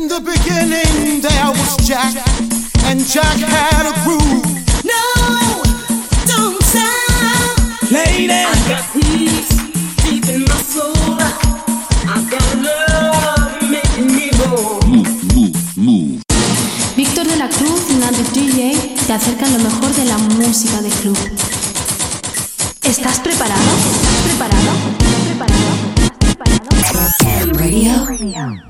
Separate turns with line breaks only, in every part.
In the beginning there was Jack, and Jack had a groove.
No, don't stop.
Lady,
I got peace deep in my soul. I got love making me move.
Víctor de la Cruz y Nandi DJ te acercan lo mejor de la música de club. ¿Estás preparado? ¿Estás preparado? ¿Estás preparado? ¿Estás preparado? Radio.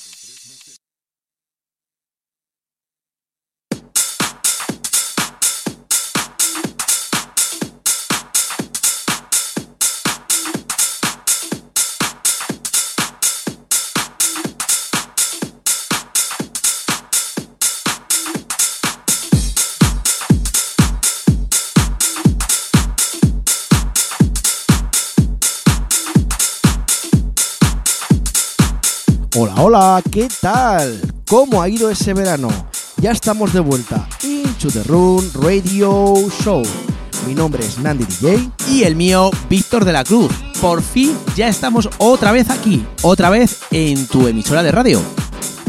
Hola, hola, ¿qué tal? ¿Cómo ha ido ese verano? Ya estamos de vuelta. Into the Room Radio Show. Mi nombre es Nandi DJ.
Y el mío, Víctor de la Cruz. Por fin ya estamos otra vez aquí, otra vez en tu emisora de radio.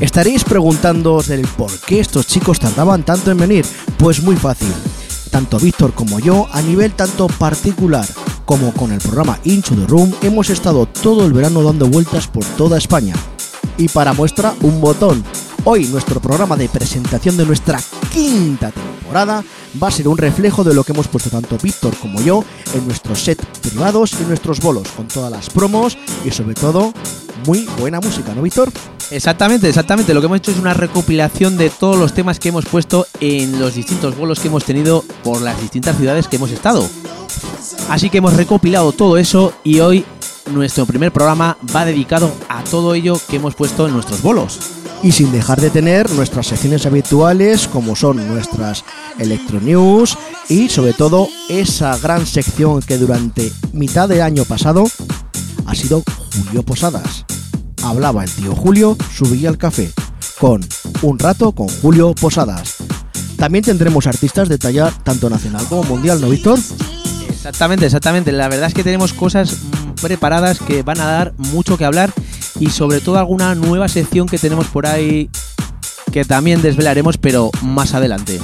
Estaréis preguntándoos del por qué estos chicos tardaban tanto en venir. Pues muy fácil. Tanto Víctor como yo, a nivel tanto particular como con el programa Into the Room, hemos estado todo el verano dando vueltas por toda España. Y para muestra, un botón. Hoy nuestro programa de presentación de nuestra quinta temporada va a ser un reflejo de lo que hemos puesto tanto Víctor como yo en nuestros set privados y nuestros bolos, con todas las promos y sobre todo muy buena música, ¿no, Víctor?
Exactamente, exactamente. Lo que hemos hecho es una recopilación de todos los temas que hemos puesto en los distintos bolos que hemos tenido por las distintas ciudades que hemos estado. Así que hemos recopilado todo eso y hoy nuestro primer programa va dedicado a todo ello que hemos puesto en nuestros bolos.
Y sin dejar de tener nuestras secciones habituales como son nuestras Electro News y sobre todo esa gran sección que durante mitad de año pasado ha sido Julio Posadas. Hablaba el tío Julio, subía al café con Un rato con Julio Posadas. También tendremos artistas de talla tanto nacional como mundial, ¿no, Víctor?
Exactamente, exactamente. La verdad es que tenemos cosas preparadas que van a dar mucho que hablar y sobre todo alguna nueva sección que tenemos por ahí que también desvelaremos, pero más adelante.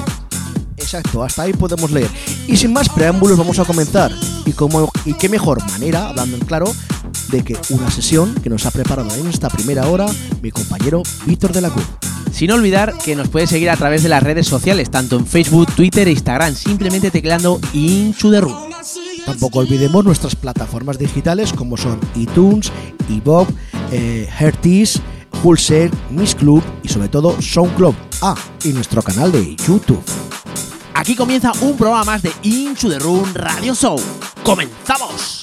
Exacto, hasta ahí podemos leer. Y sin más preámbulos vamos a comenzar. Y, como, y qué mejor manera, hablando en claro, de que una sesión que nos ha preparado en esta primera hora mi compañero Víctor de la Cruz.
Sin olvidar que nos puedes seguir a través de las redes sociales, tanto en Facebook, Twitter e Instagram, simplemente tecleando Into the Room.
Tampoco olvidemos nuestras plataformas digitales como son iTunes, iBob, eh, Hertis, Pulser, Miss Club y sobre todo SoundCloud. Ah, y nuestro canal de YouTube.
Aquí comienza un programa más de Into the Room Radio Show. ¡Comenzamos!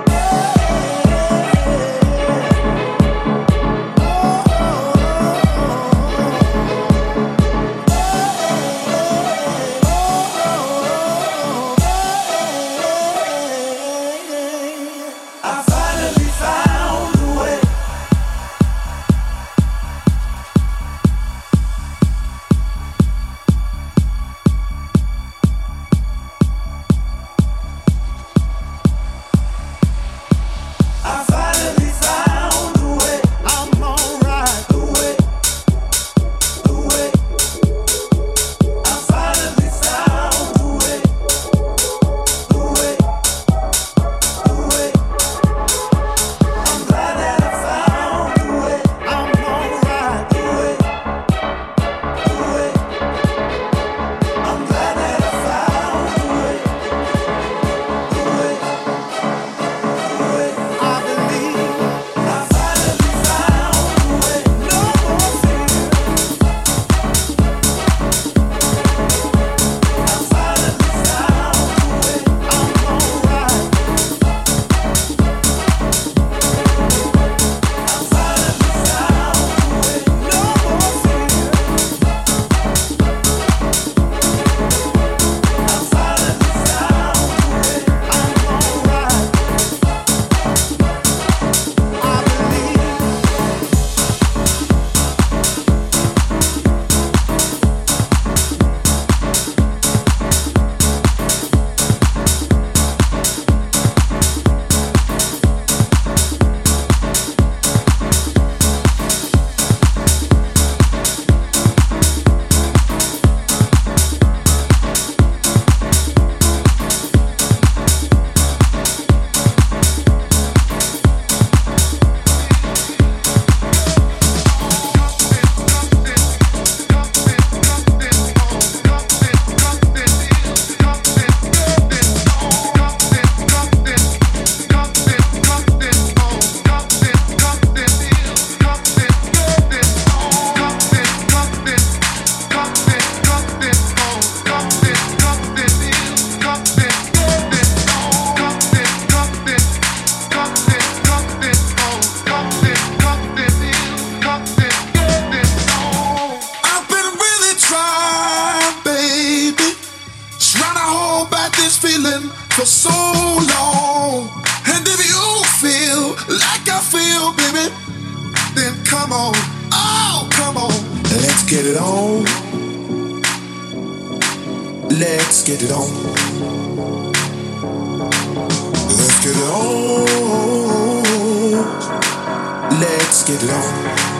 get it on. Let's get it on. Let's get it on.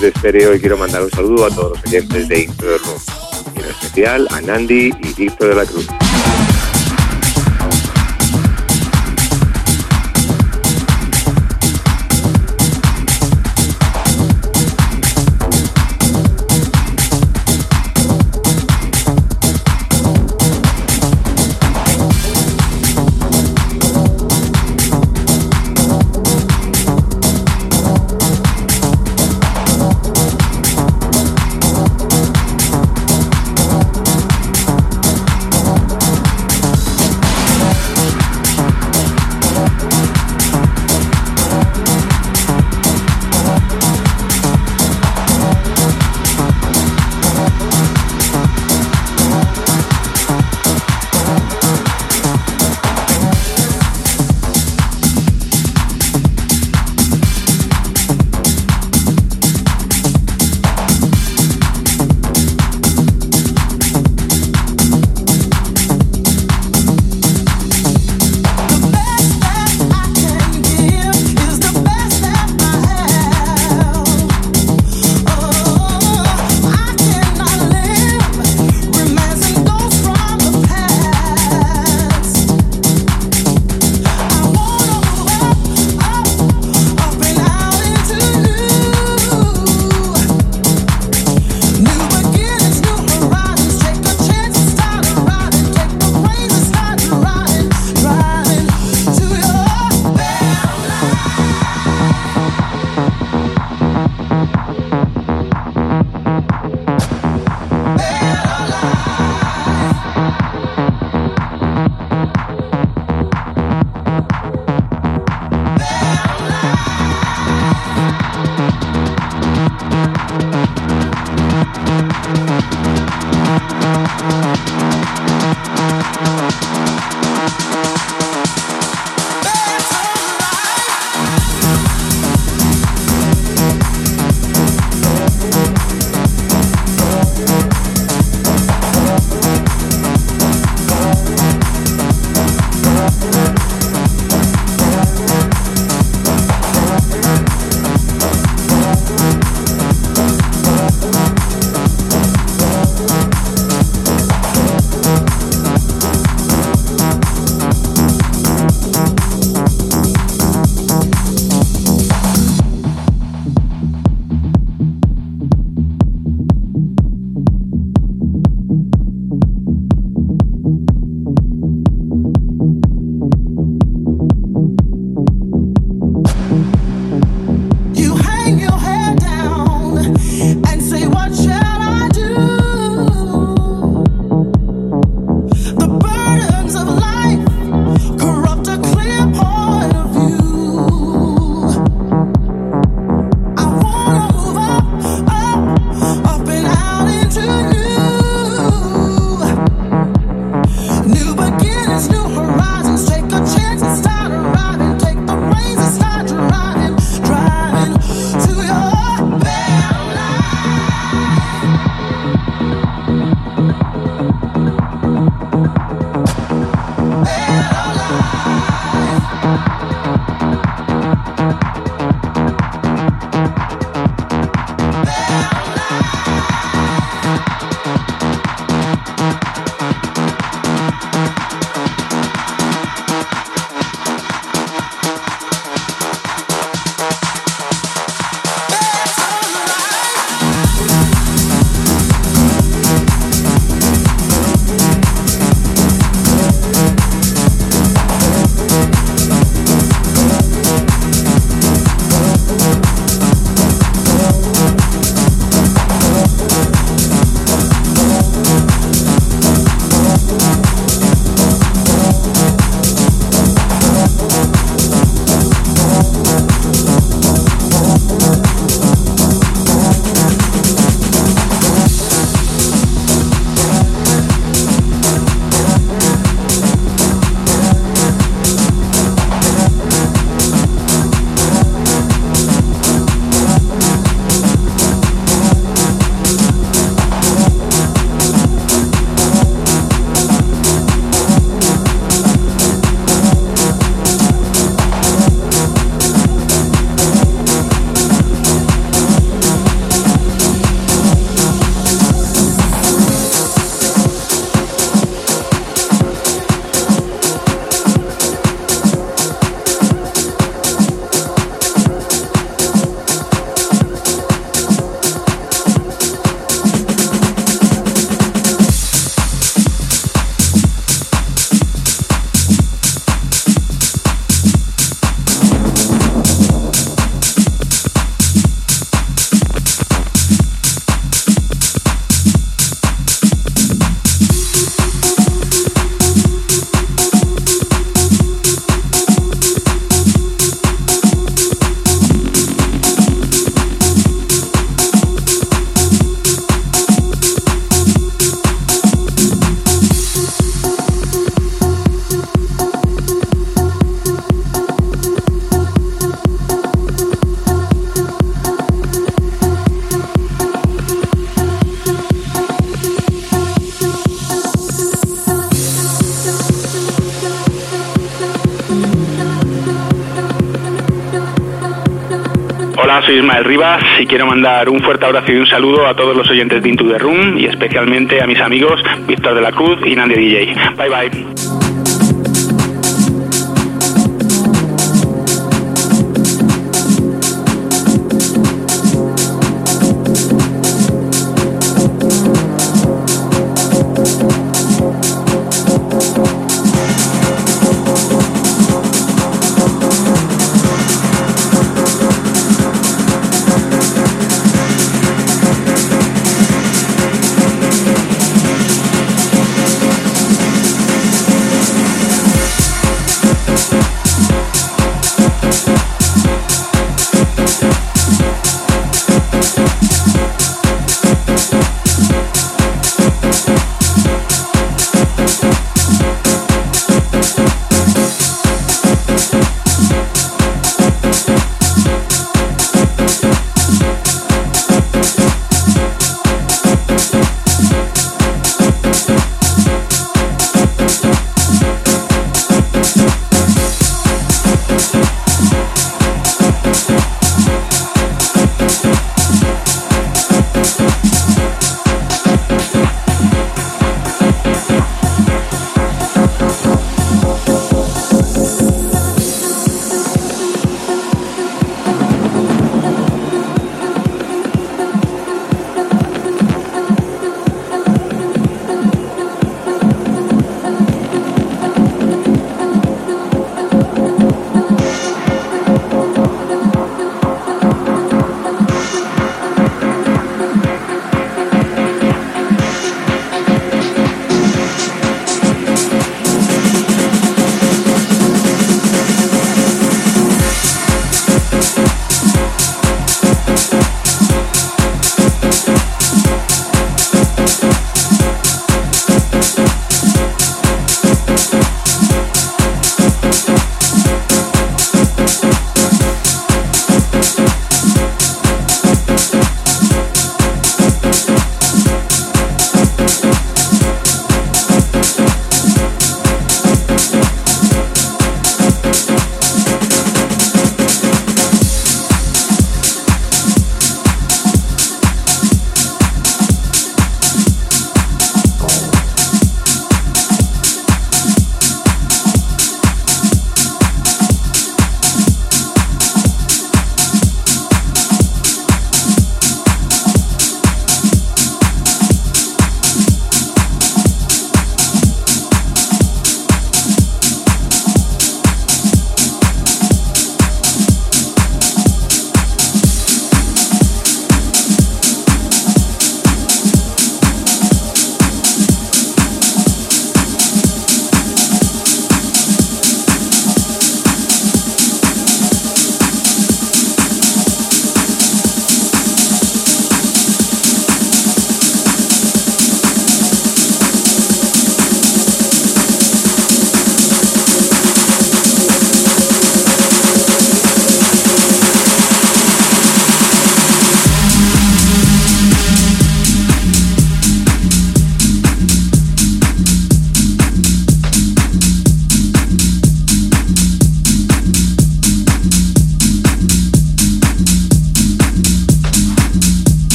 De
Stereo y quiero mandar un saludo a todos los oyentes de Intro Room. Y en especial a Nandi y Víctor de la Cruz.
Ismael Rivas y quiero mandar un fuerte abrazo y un saludo a todos los oyentes de Into the Room y especialmente a mis amigos Víctor de la Cruz y Nandy DJ. Bye bye.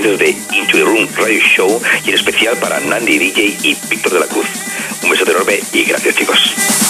Oyentes de Into the Room Radio Show y en especial para Nandy DJ y Víctor de la Cruz. Un besote enorme y gracias chicos.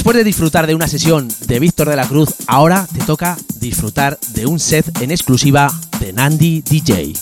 Después de disfrutar de una sesión de Víctor de la Cruz, ahora te toca disfrutar de un set en exclusiva de Nandi DJ.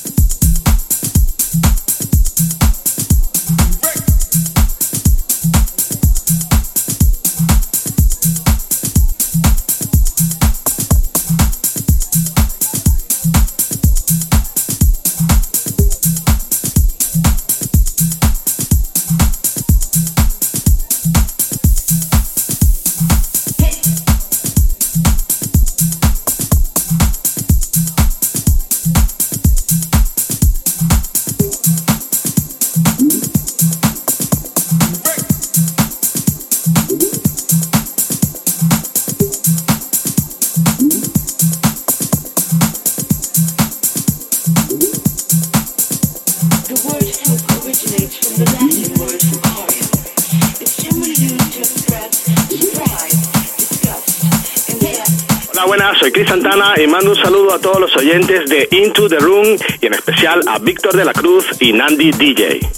De Into the Room y en especial a Víctor de la Cruz y Nandi DJ.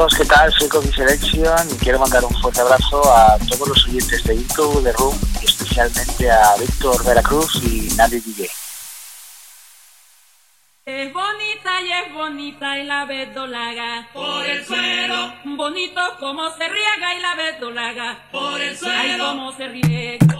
amigos, ¿qué tal? Soy Coffee Selection y quiero mandar un fuerte abrazo a todos los oyentes de Into The Room y especialmente a Víctor Veracruz y Nadie DJ.
es bonita y es bonita y la verdolaga por el suelo. Bonito como se riega y la verdolaga por el suelo. Ay, cómo se riega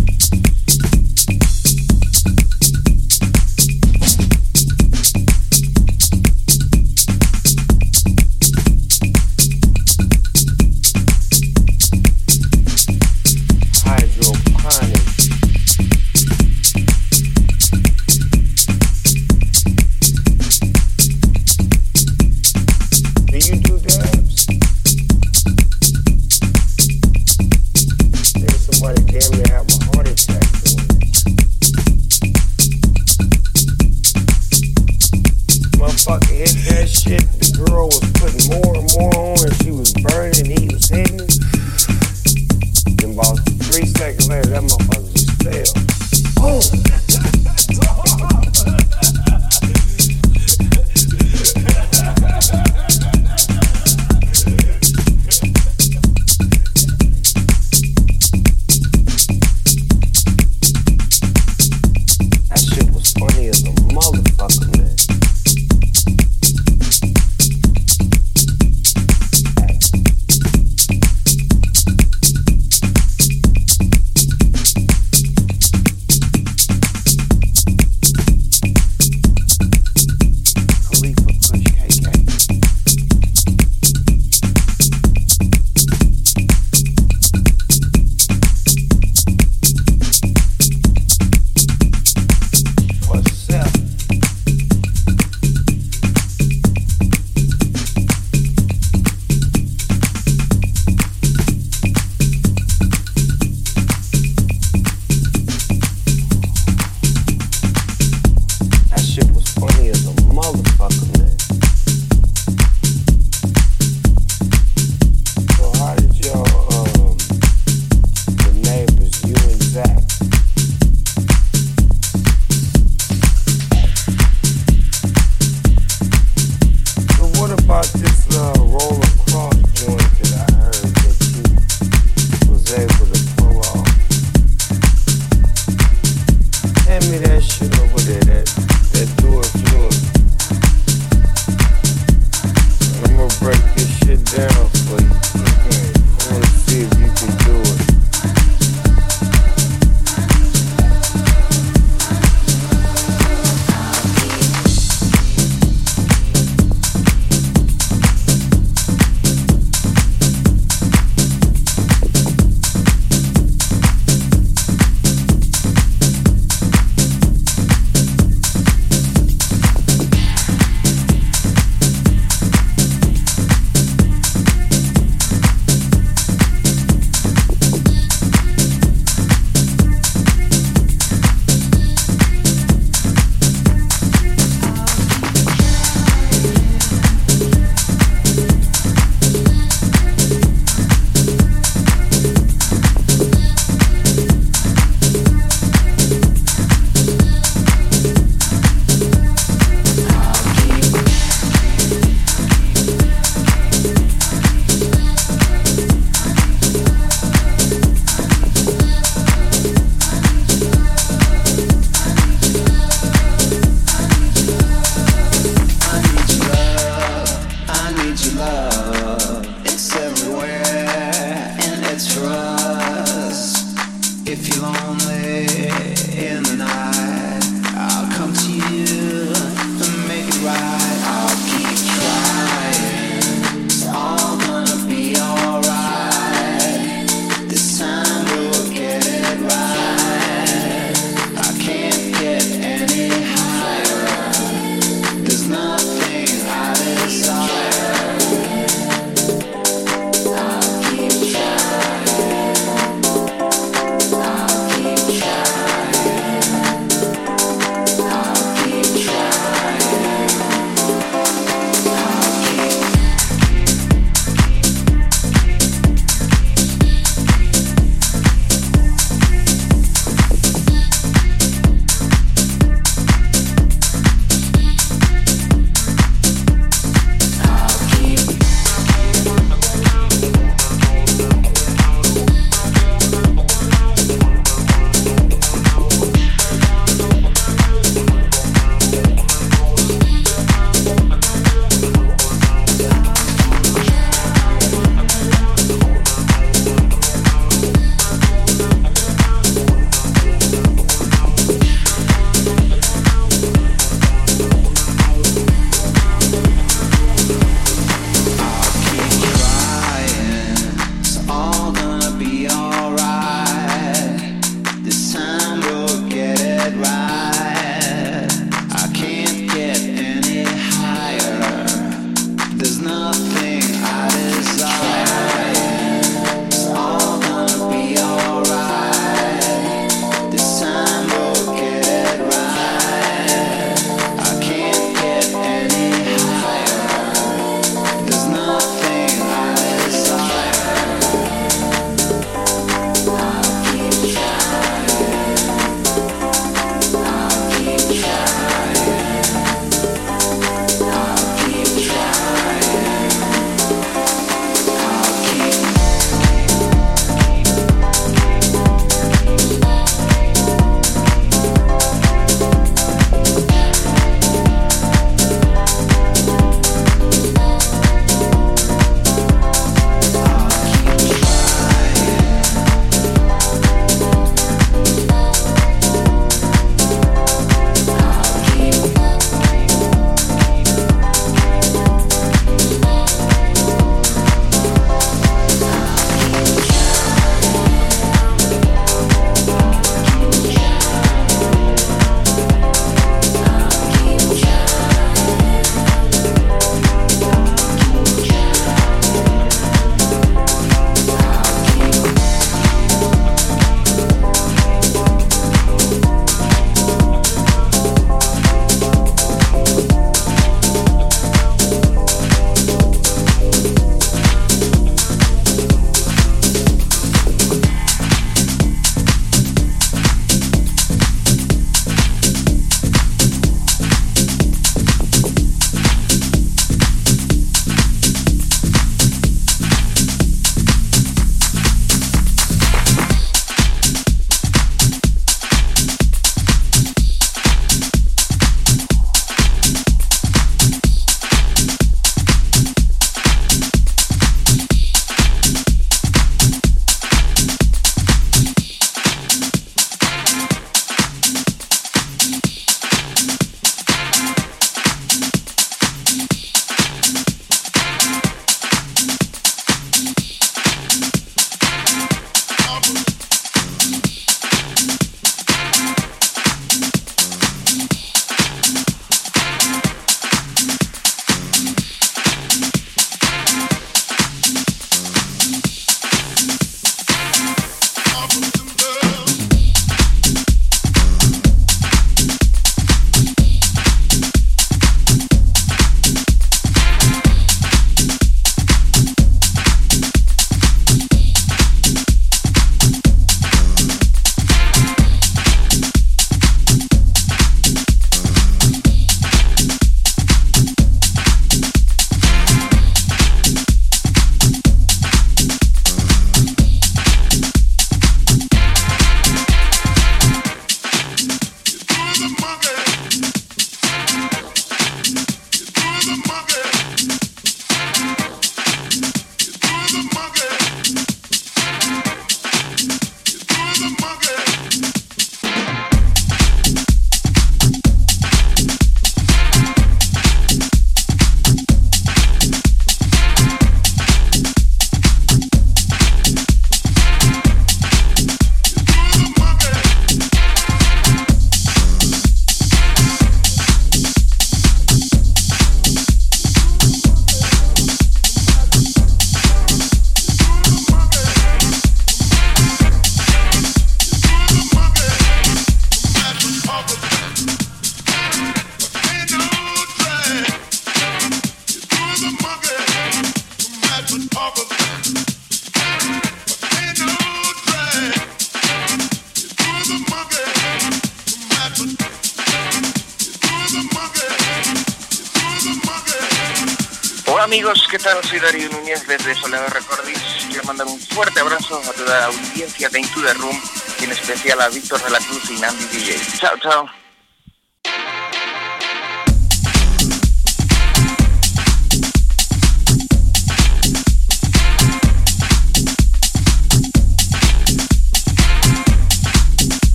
Víctor de la Cruz y Nandi DJ. Chao, chao.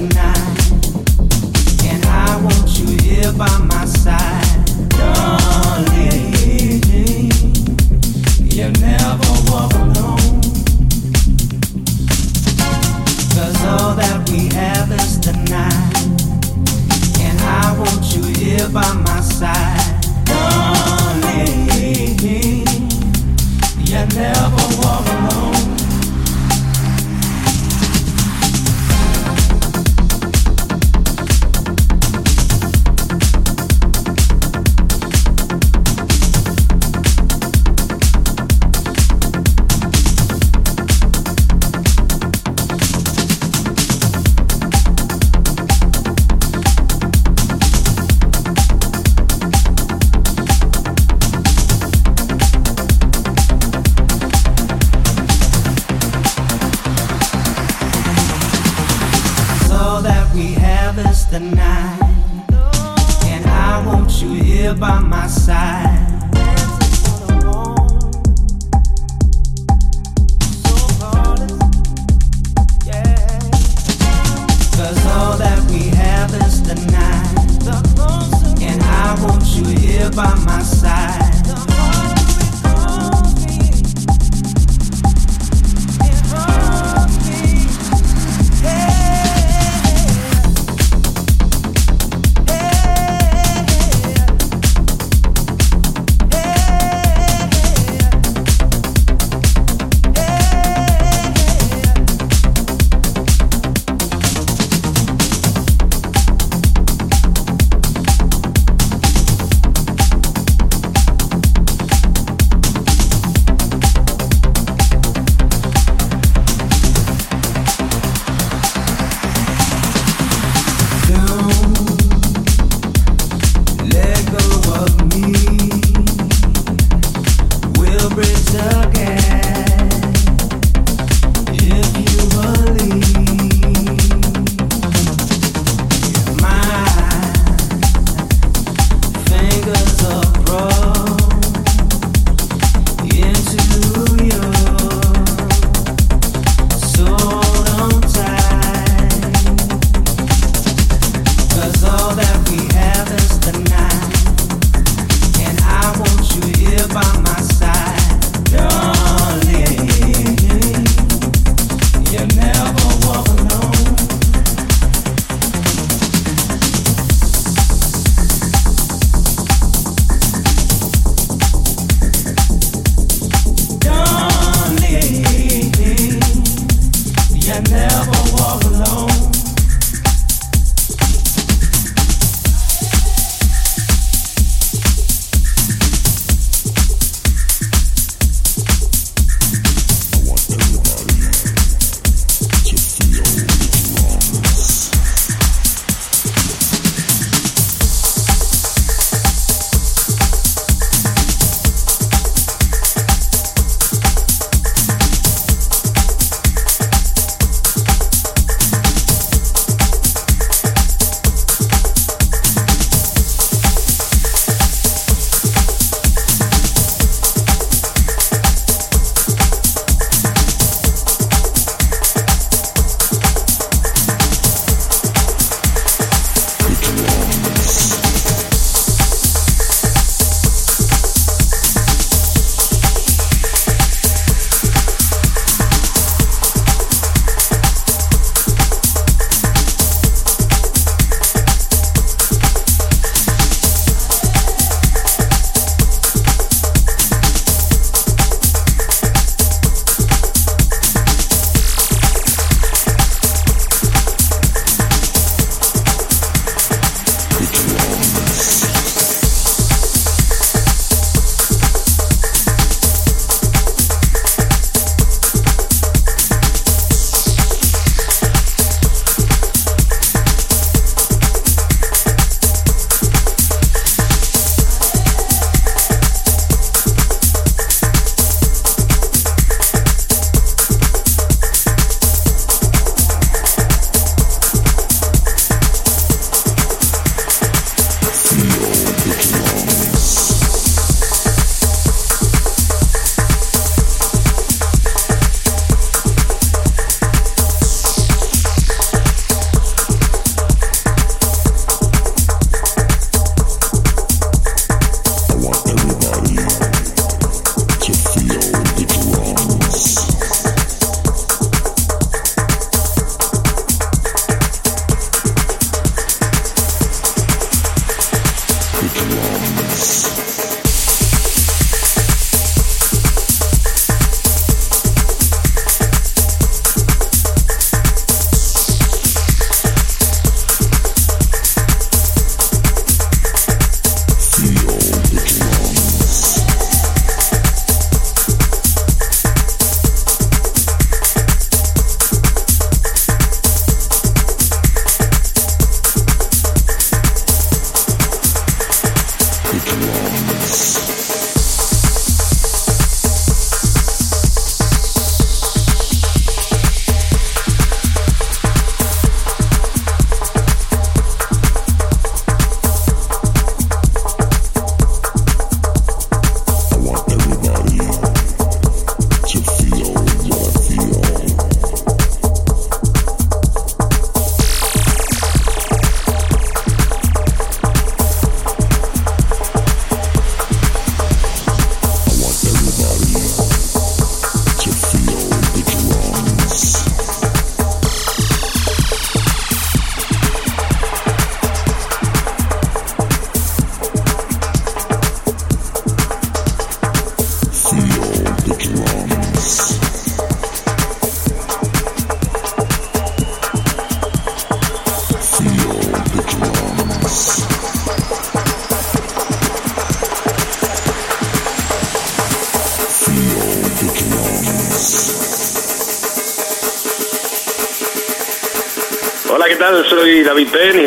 and I want you here by my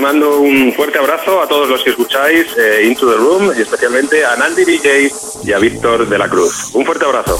mando un fuerte abrazo a todos los que escucháis eh, Into the Room y especialmente a Nandi DJ y a Víctor de la Cruz. Un fuerte abrazo.